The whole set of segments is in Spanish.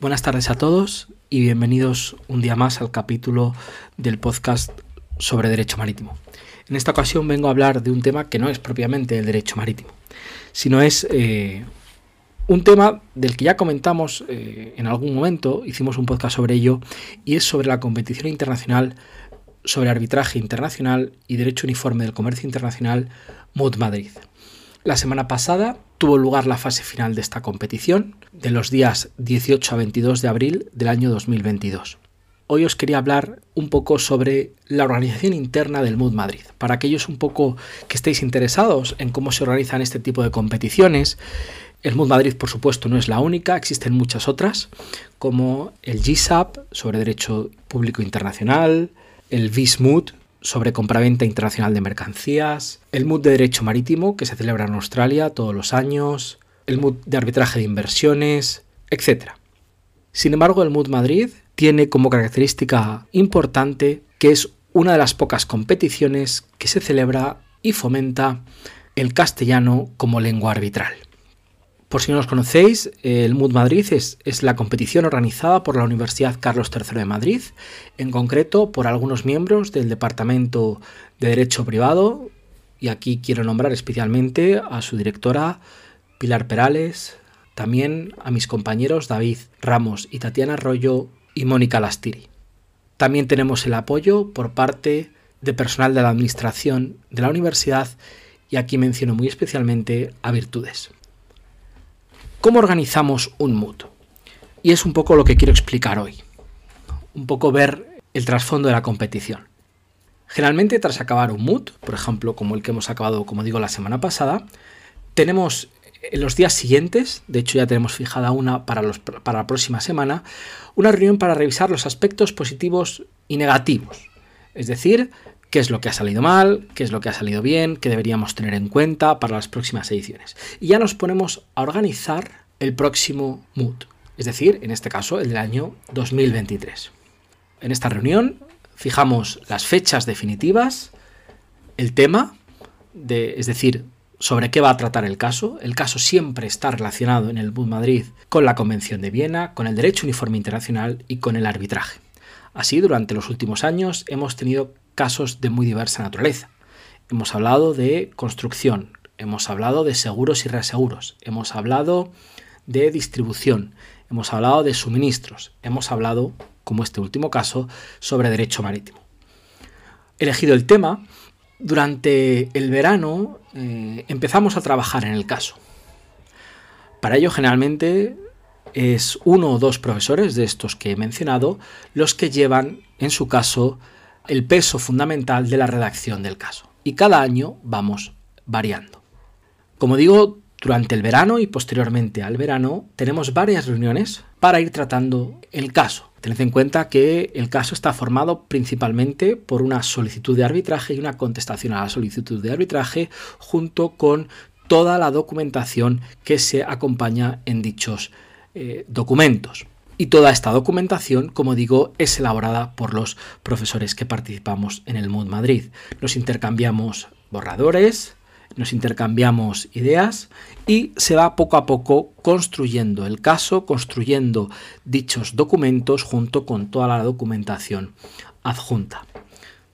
Buenas tardes a todos y bienvenidos un día más al capítulo del podcast sobre derecho marítimo. En esta ocasión vengo a hablar de un tema que no es propiamente el derecho marítimo, sino es eh, un tema del que ya comentamos eh, en algún momento, hicimos un podcast sobre ello, y es sobre la competición internacional sobre arbitraje internacional y derecho uniforme del comercio internacional MUD Madrid. La semana pasada tuvo lugar la fase final de esta competición, de los días 18 a 22 de abril del año 2022. Hoy os quería hablar un poco sobre la organización interna del MUD Madrid. Para aquellos un poco que estéis interesados en cómo se organizan este tipo de competiciones, el MUD Madrid, por supuesto, no es la única, existen muchas otras, como el GSAP sobre Derecho Público Internacional, el VISMUD sobre compraventa internacional de mercancías, el MUD de Derecho Marítimo, que se celebra en Australia todos los años, el MUD de Arbitraje de Inversiones, etc. Sin embargo, el MUD Madrid tiene como característica importante que es una de las pocas competiciones que se celebra y fomenta el castellano como lengua arbitral. Por si no los conocéis, el MUD Madrid es, es, la competición organizada por la Universidad Carlos III de Madrid, en concreto por algunos miembros del Departamento de Derecho Privado, y aquí quiero nombrar especialmente a su directora Pilar Perales, también a mis compañeros David Ramos y Tatiana Arroyo y Mónica Lastiri. También tenemos el apoyo por parte de personal de la Administración de la Universidad y aquí menciono muy especialmente a Virtudes. ¿Cómo organizamos un mood? Y es un poco lo que quiero explicar hoy. Un poco ver el trasfondo de la competición. Generalmente tras acabar un mood, por ejemplo, como el que hemos acabado, como digo, la semana pasada, tenemos en los días siguientes, de hecho ya tenemos fijada una para, para la próxima semana, una reunión para revisar los aspectos positivos y negativos. Es decir, qué es lo que ha salido mal, qué es lo que ha salido bien, qué deberíamos tener en cuenta para las próximas ediciones. Y ya nos ponemos a organizar el próximo mood, es decir, en este caso el del año 2023. En esta reunión fijamos las fechas definitivas, el tema, de, es decir, sobre qué va a tratar el caso. El caso siempre está relacionado en el Mood Madrid con la Convención de Viena, con el derecho uniforme internacional y con el arbitraje. Así, durante los últimos años hemos tenido casos de muy diversa naturaleza. Hemos hablado de construcción, hemos hablado de seguros y reaseguros, hemos hablado de distribución, hemos hablado de suministros, hemos hablado, como este último caso, sobre derecho marítimo. Elegido el tema. Durante el verano eh, empezamos a trabajar en el caso. Para ello generalmente es uno o dos profesores de estos que he mencionado los que llevan en su caso el peso fundamental de la redacción del caso. Y cada año vamos variando. Como digo, durante el verano y posteriormente al verano tenemos varias reuniones para ir tratando el caso. Tened en cuenta que el caso está formado principalmente por una solicitud de arbitraje y una contestación a la solicitud de arbitraje junto con toda la documentación que se acompaña en dichos eh, documentos. Y toda esta documentación, como digo, es elaborada por los profesores que participamos en el MUD Madrid. Nos intercambiamos borradores, nos intercambiamos ideas y se va poco a poco construyendo el caso, construyendo dichos documentos junto con toda la documentación adjunta.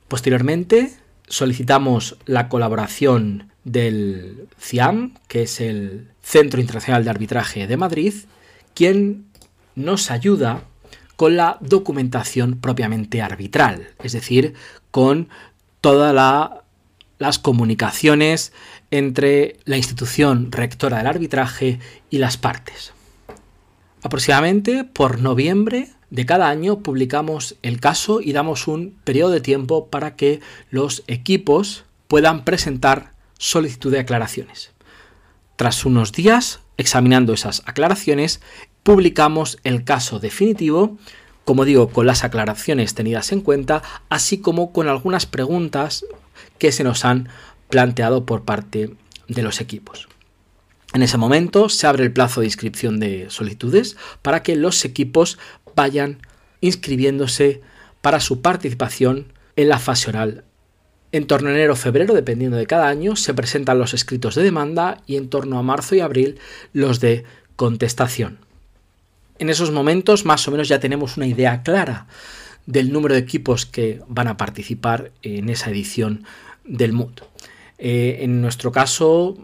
Posteriormente solicitamos la colaboración del CIAM, que es el Centro Internacional de Arbitraje de Madrid, quien nos ayuda con la documentación propiamente arbitral, es decir, con todas las comunicaciones entre la institución rectora del arbitraje y las partes. Aproximadamente por noviembre de cada año publicamos el caso y damos un periodo de tiempo para que los equipos puedan presentar solicitud de aclaraciones. Tras unos días, examinando esas aclaraciones, publicamos el caso definitivo, como digo, con las aclaraciones tenidas en cuenta, así como con algunas preguntas que se nos han planteado por parte de los equipos. En ese momento se abre el plazo de inscripción de solicitudes para que los equipos vayan inscribiéndose para su participación en la fase oral. En torno a enero o febrero, dependiendo de cada año, se presentan los escritos de demanda y en torno a marzo y abril los de contestación. En esos momentos más o menos ya tenemos una idea clara del número de equipos que van a participar en esa edición del MUD. Eh, en nuestro caso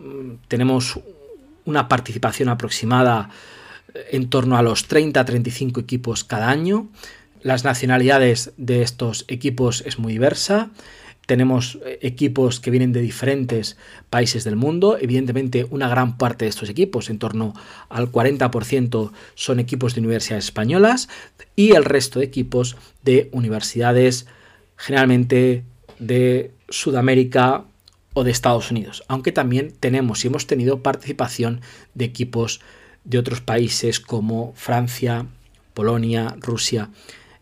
tenemos una participación aproximada en torno a los 30-35 equipos cada año. Las nacionalidades de estos equipos es muy diversa. Tenemos eh, equipos que vienen de diferentes países del mundo. Evidentemente, una gran parte de estos equipos, en torno al 40%, son equipos de universidades españolas y el resto de equipos de universidades generalmente de Sudamérica o de Estados Unidos. Aunque también tenemos y hemos tenido participación de equipos de otros países como Francia, Polonia, Rusia,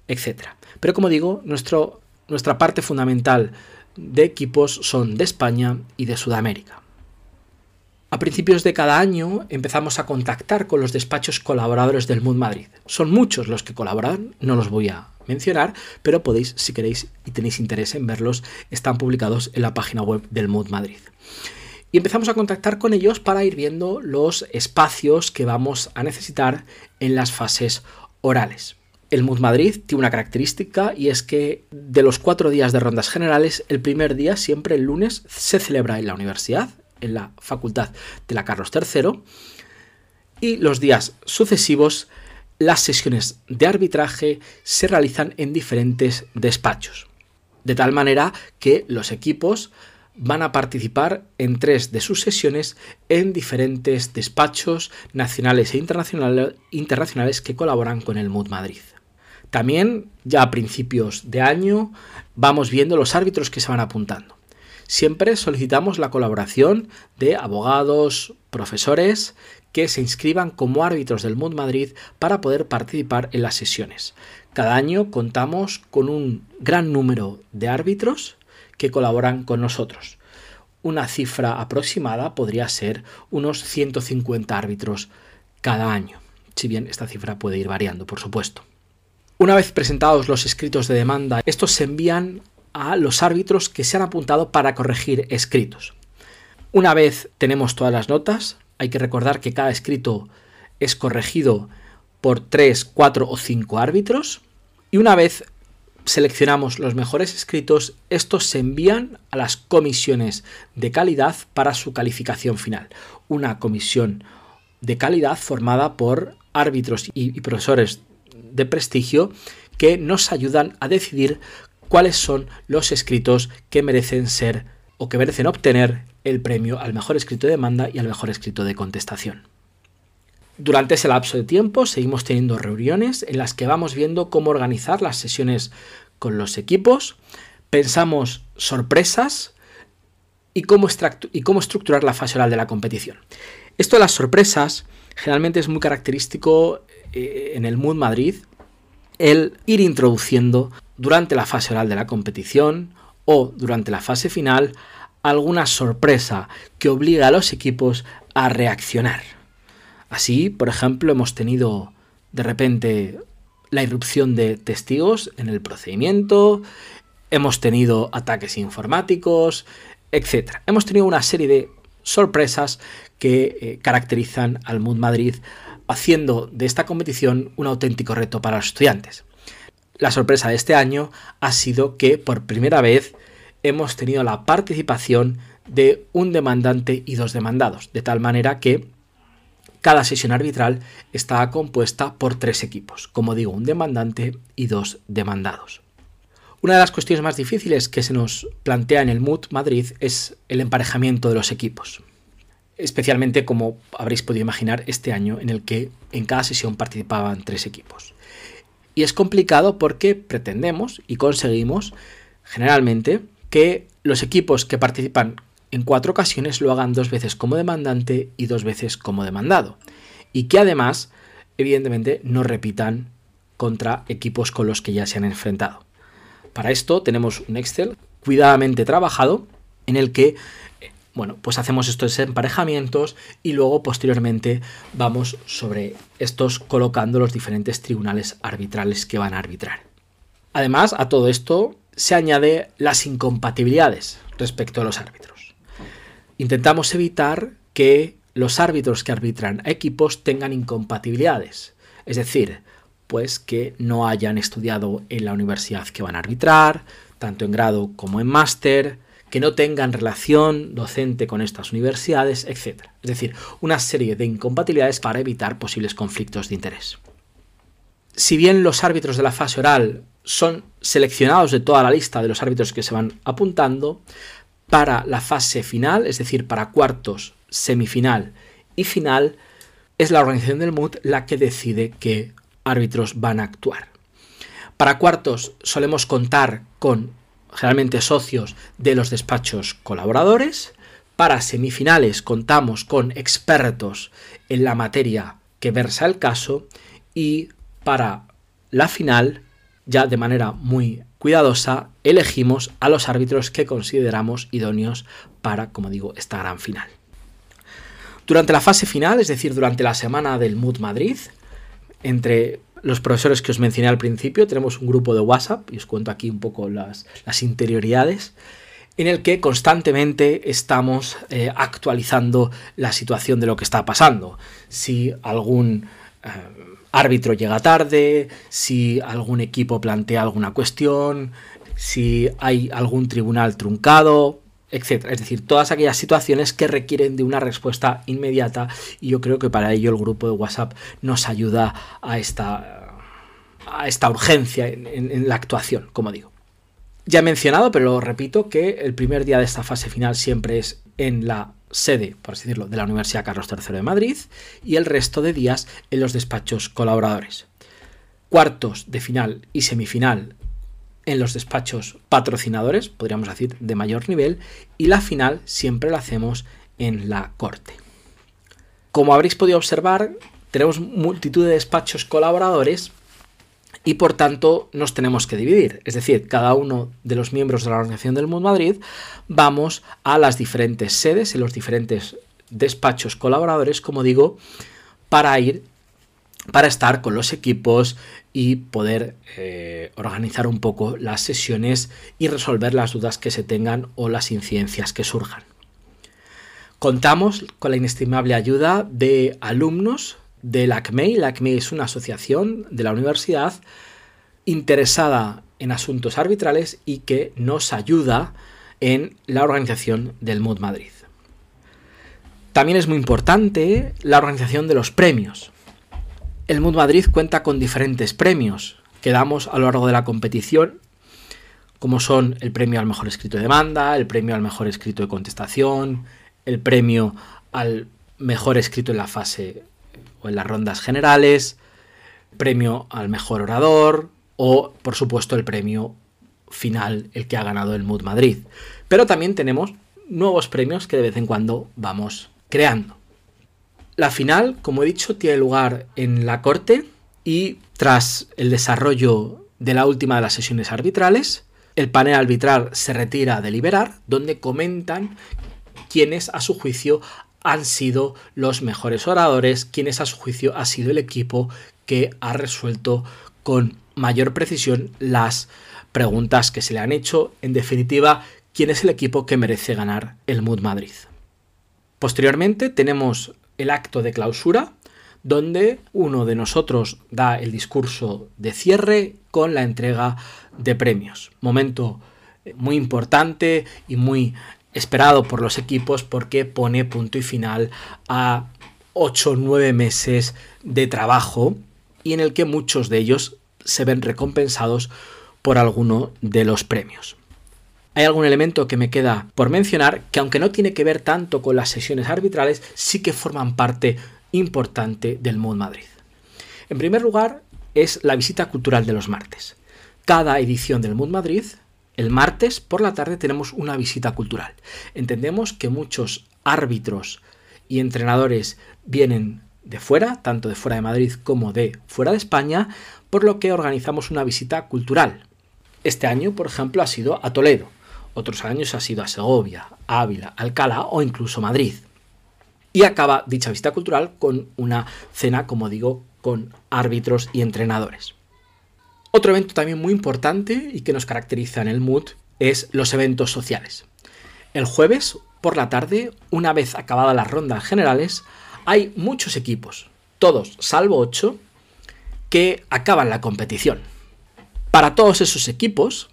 etc. Pero como digo, nuestro, nuestra parte fundamental de equipos son de España y de Sudamérica. A principios de cada año empezamos a contactar con los despachos colaboradores del MUD Madrid. Son muchos los que colaboran, no los voy a mencionar, pero podéis, si queréis y tenéis interés en verlos, están publicados en la página web del MUD Madrid. Y empezamos a contactar con ellos para ir viendo los espacios que vamos a necesitar en las fases orales. El MUD Madrid tiene una característica y es que de los cuatro días de rondas generales, el primer día, siempre el lunes, se celebra en la universidad, en la facultad de la Carlos III, y los días sucesivos, las sesiones de arbitraje se realizan en diferentes despachos. De tal manera que los equipos van a participar en tres de sus sesiones en diferentes despachos nacionales e internacionales que colaboran con el MUD Madrid. También, ya a principios de año, vamos viendo los árbitros que se van apuntando. Siempre solicitamos la colaboración de abogados, profesores que se inscriban como árbitros del MUD Madrid para poder participar en las sesiones. Cada año contamos con un gran número de árbitros que colaboran con nosotros. Una cifra aproximada podría ser unos 150 árbitros cada año, si bien esta cifra puede ir variando, por supuesto. Una vez presentados los escritos de demanda, estos se envían a los árbitros que se han apuntado para corregir escritos. Una vez tenemos todas las notas, hay que recordar que cada escrito es corregido por 3, 4 o 5 árbitros. Y una vez seleccionamos los mejores escritos, estos se envían a las comisiones de calidad para su calificación final. Una comisión de calidad formada por árbitros y profesores de prestigio que nos ayudan a decidir cuáles son los escritos que merecen ser o que merecen obtener el premio al mejor escrito de demanda y al mejor escrito de contestación. Durante ese lapso de tiempo seguimos teniendo reuniones en las que vamos viendo cómo organizar las sesiones con los equipos, pensamos sorpresas y cómo, estructurar la fase oral de la competición. Esto de las sorpresas generalmente es muy característico eh, en el Mood Madrid el ir introduciendo durante la fase oral de la competición o durante la fase final alguna sorpresa que obliga a los equipos a reaccionar. Así, por ejemplo, hemos tenido de repente la irrupción de testigos en el procedimiento, hemos tenido ataques informáticos, etc. Hemos tenido una serie de sorpresas que eh, caracterizan al Mood Madrid haciendo de esta competición un auténtico reto para los estudiantes. La sorpresa de este año ha sido que por primera vez hemos tenido la participación de un demandante y dos demandados, de tal manera que cada sesión arbitral está compuesta por tres equipos, como digo, un demandante y dos demandados. Una de las cuestiones más difíciles que se nos plantea en el MUT Madrid es el emparejamiento de los equipos especialmente como habréis podido imaginar este año en el que en cada sesión participaban tres equipos. Y es complicado porque pretendemos y conseguimos generalmente que los equipos que participan en cuatro ocasiones lo hagan dos veces como demandante y dos veces como demandado. Y que además evidentemente no repitan contra equipos con los que ya se han enfrentado. Para esto tenemos un Excel cuidadamente trabajado en el que bueno, pues hacemos estos emparejamientos y luego posteriormente vamos sobre estos colocando los diferentes tribunales arbitrales que van a arbitrar. Además, a todo esto se añade las incompatibilidades respecto a los árbitros. Intentamos evitar que los árbitros que arbitran a equipos tengan incompatibilidades, es decir, pues que no hayan estudiado en la universidad que van a arbitrar, tanto en grado como en máster, que no tengan relación docente con estas universidades, etc. Es decir, una serie de incompatibilidades para evitar posibles conflictos de interés. Si bien los árbitros de la fase oral son seleccionados de toda la lista de los árbitros que se van apuntando, para la fase final, es decir, para cuartos, semifinal y final, es la organización del MUT la que decide qué árbitros van a actuar. Para cuartos solemos contar con generalmente socios de los despachos colaboradores. Para semifinales contamos con expertos en la materia que versa el caso y para la final, ya de manera muy cuidadosa, elegimos a los árbitros que consideramos idóneos para, como digo, esta gran final. Durante la fase final, es decir, durante la semana del MUD Madrid, entre los profesores que os mencioné al principio, tenemos un grupo de WhatsApp, y os cuento aquí un poco las, interioridades, en el que constantemente estamos eh, actualizando la situación de lo que está pasando. Si algún eh, árbitro llega tarde, si algún equipo plantea alguna cuestión, si hay algún tribunal truncado, etc. Es decir, todas aquellas situaciones que requieren de una respuesta inmediata y yo creo que para ello el grupo de WhatsApp nos ayuda a esta, a esta urgencia en, en la actuación, como digo. Ya he mencionado, pero lo repito, que el primer día de esta fase final siempre es en la sede, por así decirlo, de la Universidad Carlos III de Madrid y el resto de días en los despachos colaboradores. Cuartos de final y semifinal en los despachos patrocinadores, podríamos decir, de mayor nivel, y la final siempre la hacemos en la corte. Como habréis podido observar, tenemos multitud de despachos colaboradores y por tanto nos tenemos que dividir. Es decir, cada uno de los miembros de la Organización del Mundo Madrid vamos a las diferentes sedes, en los diferentes despachos colaboradores, como digo, para ir, para estar con los equipos y poder eh, organizar un poco las sesiones y resolver las dudas que se tengan o las incidencias que surjan. Contamos con la inestimable ayuda de alumnos de la ACMEI. La ACMEI es una asociación de la universidad interesada en asuntos arbitrales y que nos ayuda en la organización del MUD Madrid. También es muy importante la organización de los premios. El MUD Madrid cuenta con diferentes premios que damos a lo largo de la competición, como son el premio al mejor escrito de demanda, el premio al mejor escrito de contestación, el premio al mejor escrito en la fase o en las rondas generales, premio al mejor orador o, por supuesto, el premio final, el que ha ganado el Mood Madrid. Pero también tenemos nuevos premios que de vez en cuando vamos creando. La final, como he dicho, tiene lugar en la corte y tras el desarrollo de la última de las sesiones arbitrales, el panel arbitral se retira a deliberar, donde comentan quiénes a su juicio han sido los mejores oradores, quienes a su juicio ha sido el equipo que ha resuelto con mayor precisión las preguntas que se le han hecho. En definitiva, quién es el equipo que merece ganar el Mood Madrid. Posteriormente tenemos el acto de clausura, donde uno de nosotros da el discurso de cierre con la entrega de premios. Momento muy importante y muy esperado por los equipos porque pone punto y final a 8 o 9 meses de trabajo y en el que muchos de ellos se ven recompensados por alguno de los premios. Hay algún elemento que me queda por mencionar que aunque no tiene que ver tanto con las sesiones arbitrales, sí que forman parte importante del MUD Madrid. En primer lugar, es la visita cultural de los martes. Cada edición del MUD Madrid el martes por la tarde tenemos una visita cultural. Entendemos que muchos árbitros y entrenadores vienen de fuera, tanto de fuera de Madrid como de fuera de España, por lo que organizamos una visita cultural. Este año, por ejemplo, ha sido a Toledo, otros años ha sido a Segovia, Ávila, Alcalá o incluso Madrid. Y acaba dicha visita cultural con una cena, como digo, con árbitros y entrenadores. Otro evento también muy importante y que nos caracteriza en el MUD es los eventos sociales. El jueves por la tarde, una vez acabadas las rondas generales, hay muchos equipos, todos salvo ocho, que acaban la competición. Para todos esos equipos,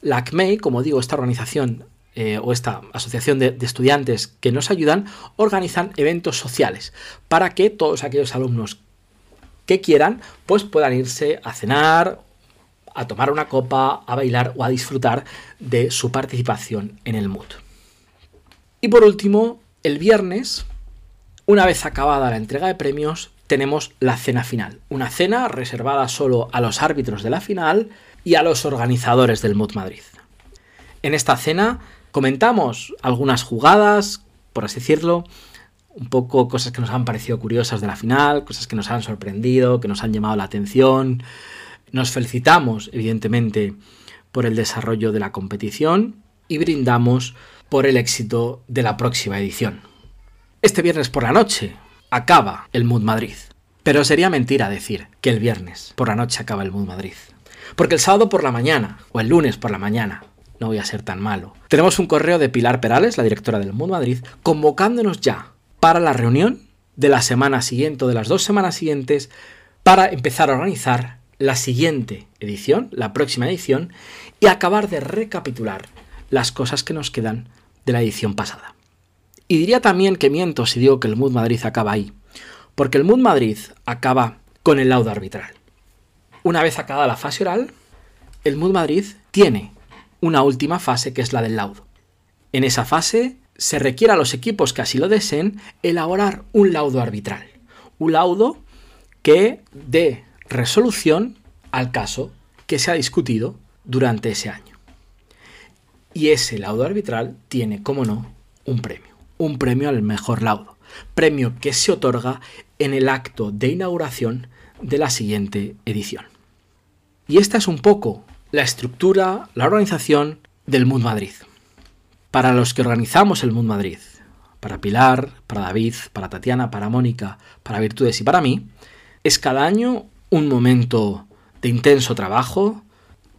la ACMEI, como digo, esta organización eh, o esta asociación de, de, estudiantes que nos ayudan, organizan eventos sociales para que todos aquellos alumnos que quieran, pues puedan irse a cenar, a tomar una copa, a bailar o a disfrutar de su participación en el MUD. Y por último, el viernes, una vez acabada la entrega de premios, tenemos la cena final. Una cena reservada solo a los árbitros de la final y a los organizadores del MUD Madrid. En esta cena comentamos algunas jugadas, por así decirlo, un poco cosas que nos han parecido curiosas de la final, cosas que nos han sorprendido, que nos han llamado la atención. Nos felicitamos, evidentemente, por el desarrollo de la competición y brindamos por el éxito de la próxima edición. Este viernes por la noche acaba el Mood Madrid. Pero sería mentira decir que el viernes por la noche acaba el Mood Madrid. Porque el sábado por la mañana, o el lunes por la mañana, no voy a ser tan malo, tenemos un correo de Pilar Perales, la directora del Mood Madrid, convocándonos ya para la reunión de la semana siguiente o de las dos semanas siguientes para empezar a organizar la siguiente edición, la próxima edición, y acabar de recapitular las cosas que nos quedan de la edición pasada. Y diría también que miento si digo que el Mood Madrid acaba ahí, porque el Mood Madrid acaba con el laudo arbitral. Una vez acabada la fase oral, el Mood Madrid tiene una última fase que es la del laudo. En esa fase se requiere a los equipos que así lo deseen elaborar un laudo arbitral. Un laudo que dé resolución al caso que se ha discutido durante ese año. Y ese laudo arbitral tiene, como no, un premio. Un premio al mejor laudo. Premio que se otorga en el acto de inauguración de la siguiente edición. Y esta es un poco la estructura, la organización del Mood Madrid. Para los que organizamos el Mood Madrid, para Pilar, para David, para Tatiana, para Mónica, para Virtudes y para mí, es cada año un momento de intenso trabajo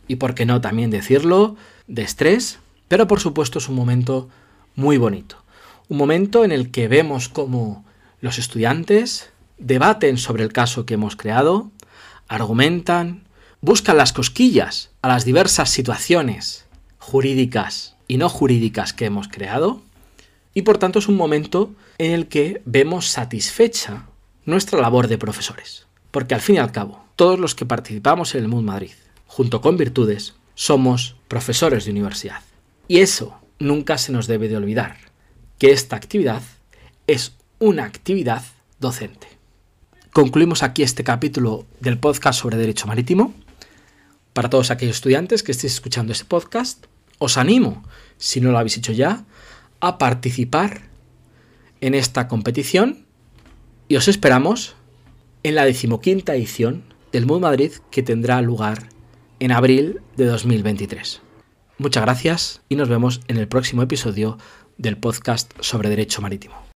y, por qué no también decirlo, de estrés, pero por supuesto es un momento muy bonito. Un momento en el que vemos cómo los estudiantes debaten sobre el caso que hemos creado, argumentan, buscan las cosquillas a las diversas situaciones jurídicas y no jurídicas que hemos creado, y por tanto es un momento en el que vemos satisfecha nuestra labor de profesores. Porque al fin y al cabo, todos los que participamos en el Mood Madrid, junto con Virtudes, somos profesores de universidad. Y eso nunca se nos debe de olvidar, que esta actividad es una actividad docente. Concluimos aquí este capítulo del podcast sobre Derecho Marítimo. Para todos aquellos estudiantes que estéis escuchando este podcast, os animo, si no lo habéis hecho ya, a participar en esta competición y os esperamos en la decimoquinta edición del Mood Madrid que tendrá lugar en abril de 2023. Muchas gracias y nos vemos en el próximo episodio del podcast sobre Derecho Marítimo.